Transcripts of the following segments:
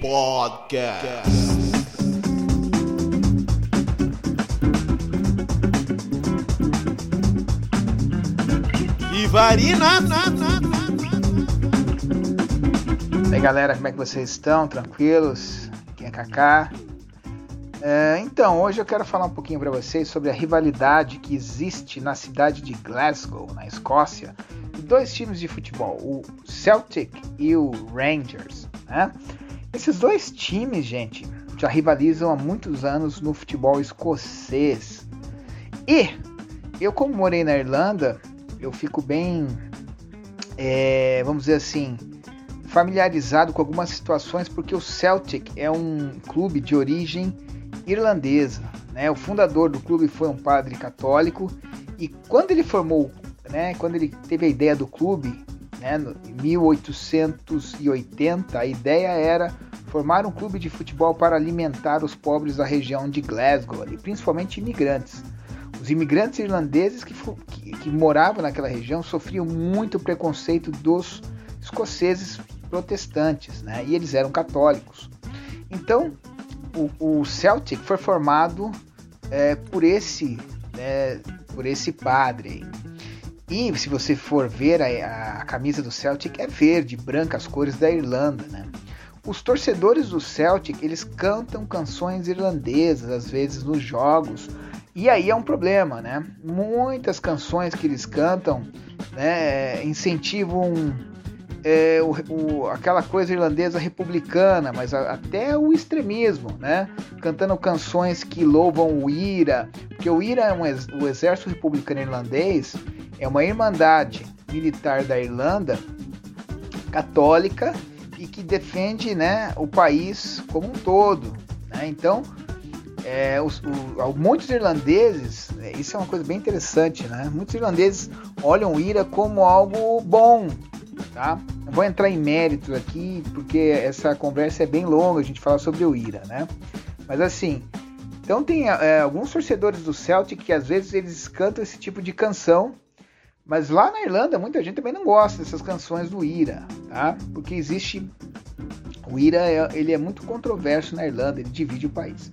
Podcast. Ivarina. E aí galera, como é que vocês estão? Tranquilos? Aqui é Kaká. É, então, hoje eu quero falar um pouquinho para vocês sobre a rivalidade que existe na cidade de Glasgow, na Escócia, de dois times de futebol, o Celtic e o Rangers. Né? Esses dois times, gente, já rivalizam há muitos anos no futebol escocês. E eu, como morei na Irlanda, eu fico bem, é, vamos dizer assim, familiarizado com algumas situações, porque o Celtic é um clube de origem irlandesa. Né? O fundador do clube foi um padre católico e quando ele formou, né, quando ele teve a ideia do clube, né, em 1880, a ideia era formar um clube de futebol para alimentar os pobres da região de Glasgow, ali, principalmente imigrantes. Os imigrantes irlandeses que, que, que moravam naquela região sofriam muito preconceito dos escoceses protestantes, né? E eles eram católicos. Então, o, o Celtic foi formado é, por esse, né, por esse padre. E se você for ver a, a, camisa do Celtic é verde, branca, as cores da Irlanda, né? Os torcedores do Celtic eles cantam canções irlandesas às vezes nos jogos e aí é um problema, né? Muitas canções que eles cantam né, incentivam é, o, o, aquela coisa irlandesa republicana, mas a, até o extremismo, né? Cantando canções que louvam o IRA, porque o IRA é um, o Exército Republicano Irlandês, é uma irmandade militar da Irlanda católica e que defende né, o país como um todo. Né? Então, é, os, muitos irlandeses, é, isso é uma coisa bem interessante, né? Muitos irlandeses olham o IRA como algo bom, tá? Vou entrar em mérito aqui, porque essa conversa é bem longa, a gente fala sobre o IRA, né? Mas assim, então tem é, alguns torcedores do Celtic que às vezes eles cantam esse tipo de canção, mas lá na Irlanda muita gente também não gosta dessas canções do IRA, tá? Porque existe o IRA é, ele é muito controverso na Irlanda, ele divide o país.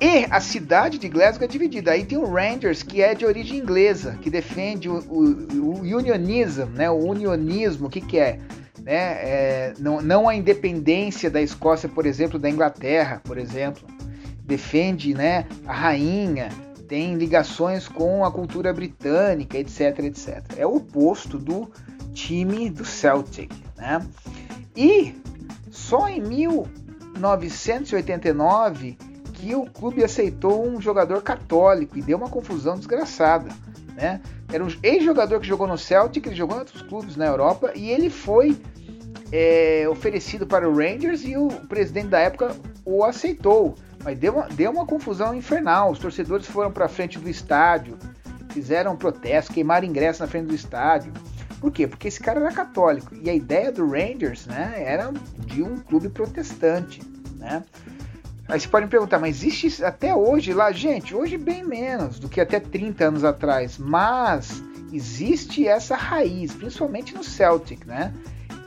E a cidade de Glasgow é dividida. Aí tem o Rangers, que é de origem inglesa, que defende o, o, o unionism, né? O unionismo, o que, que é? Né? É, não, não a independência da Escócia, por exemplo, da Inglaterra, por exemplo. Defende né, a rainha, tem ligações com a cultura britânica, etc, etc. É o oposto do time do Celtic, né? E só em 1989 que o clube aceitou um jogador católico e deu uma confusão desgraçada. Né? Era um ex-jogador que jogou no Celtic, ele jogou em outros clubes na Europa e ele foi é, oferecido para o Rangers e o presidente da época o aceitou. Mas deu uma, deu uma confusão infernal. Os torcedores foram para frente do estádio, fizeram protesto, queimaram ingresso na frente do estádio. Por quê? Porque esse cara era católico e a ideia do Rangers né, era de um clube protestante. Né? Aí você pode me perguntar, mas existe até hoje lá? Gente, hoje bem menos do que até 30 anos atrás, mas existe essa raiz, principalmente no Celtic, né?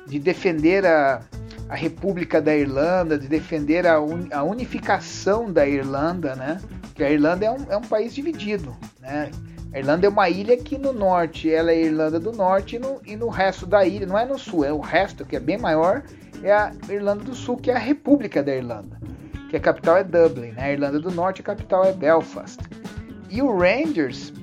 De defender a, a República da Irlanda, de defender a, un, a unificação da Irlanda, né? Porque a Irlanda é um, é um país dividido, né? A Irlanda é uma ilha que no norte ela é a Irlanda do Norte e no, e no resto da ilha, não é no sul, é o resto que é bem maior, é a Irlanda do Sul, que é a República da Irlanda que a capital é Dublin, né? A Irlanda do Norte a capital é Belfast. E o Rangers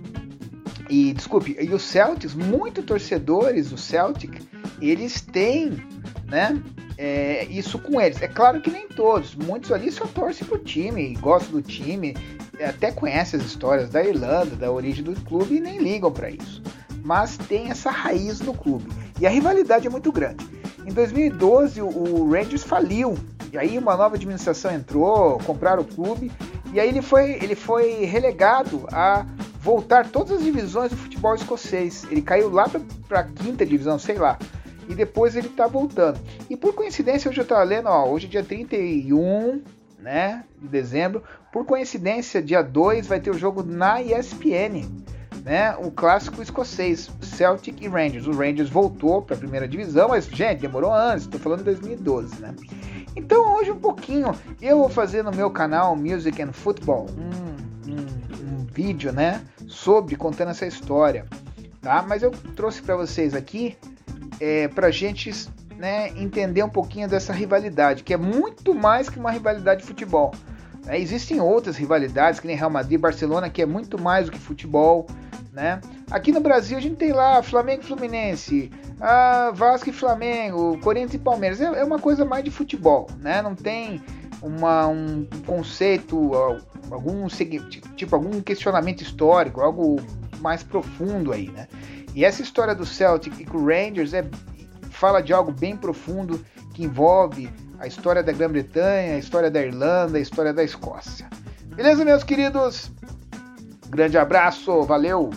e desculpe, e os Celtics, muito torcedores do Celtic, eles têm, né? É, isso com eles. É claro que nem todos, muitos ali só torcem pro time, gostam do time, até conhecem as histórias da Irlanda, da origem do clube e nem ligam para isso. Mas tem essa raiz no clube. E a rivalidade é muito grande. Em 2012, o Rangers faliu E aí uma nova administração entrou, compraram o clube e aí ele foi, ele foi relegado a voltar todas as divisões do futebol escocês. Ele caiu lá para a quinta divisão, sei lá. E depois ele está voltando. E por coincidência, hoje eu estava lendo, ó, hoje é dia 31 né, de dezembro. Por coincidência, dia 2 vai ter o jogo na ESPN. Né, o clássico escocês, Celtic e Rangers. O Rangers voltou para a primeira divisão, mas, gente, demorou anos, estou falando de 2012, né? Então hoje um pouquinho eu vou fazer no meu canal Music and Football um, um, um vídeo, né, sobre contando essa história, tá? Mas eu trouxe para vocês aqui é, para gente né, entender um pouquinho dessa rivalidade, que é muito mais que uma rivalidade de futebol. É, existem outras rivalidades, que nem Real Madrid Barcelona, que é muito mais do que futebol. Né? Aqui no Brasil a gente tem lá Flamengo e Fluminense, ah, Vasco e Flamengo, Corinthians e Palmeiras. É, é, uma coisa mais de futebol, né? Não tem uma, um conceito, algum tipo algum questionamento histórico, algo mais profundo aí, né? E essa história do Celtic e com o Rangers é, fala de algo bem profundo que envolve a história da Grã-Bretanha, a história da Irlanda, a história da Escócia. Beleza, meus queridos? Grande abraço, valeu!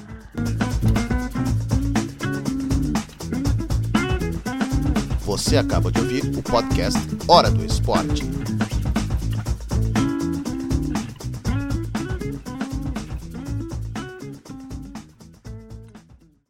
Você acaba de ouvir o podcast Hora do Esporte.